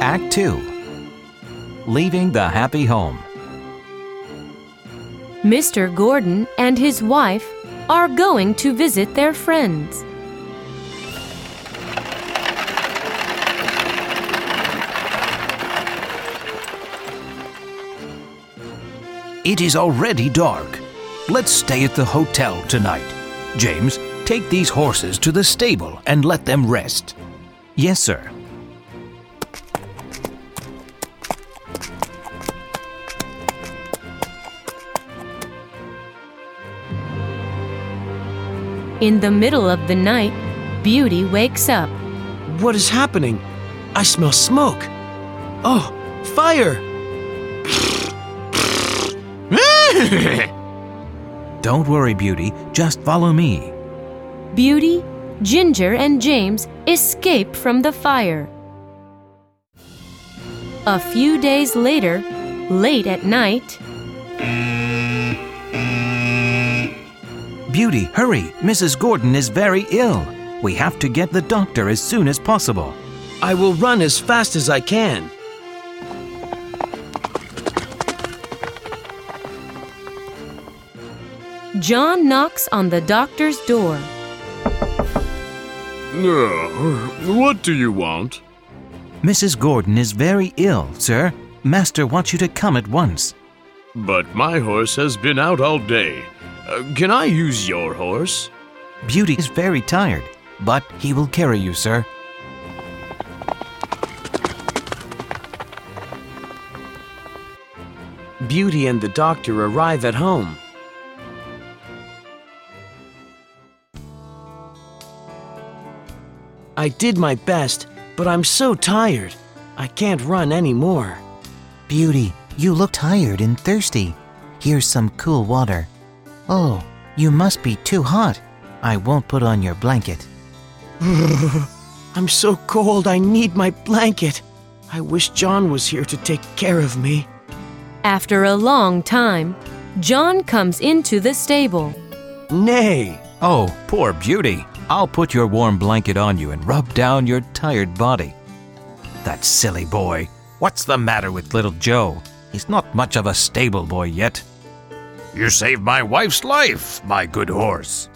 Act 2 Leaving the Happy Home. Mr. Gordon and his wife are going to visit their friends. It is already dark. Let's stay at the hotel tonight. James, take these horses to the stable and let them rest. Yes, sir. In the middle of the night, Beauty wakes up. What is happening? I smell smoke. Oh, fire! Don't worry, Beauty. Just follow me. Beauty, Ginger, and James escape from the fire. A few days later, late at night, Beauty, hurry! Mrs. Gordon is very ill. We have to get the doctor as soon as possible. I will run as fast as I can. John knocks on the doctor's door. Uh, what do you want? Mrs. Gordon is very ill, sir. Master wants you to come at once. But my horse has been out all day. Uh, can I use your horse? Beauty is very tired, but he will carry you, sir. Beauty and the doctor arrive at home. I did my best, but I'm so tired. I can't run anymore. Beauty, you look tired and thirsty. Here's some cool water. Oh, you must be too hot. I won't put on your blanket. I'm so cold, I need my blanket. I wish John was here to take care of me. After a long time, John comes into the stable. Nay, Oh, poor Beauty. I'll put your warm blanket on you and rub down your tired body. That silly boy. What's the matter with little Joe? He's not much of a stable boy yet. You saved my wife's life, my good horse.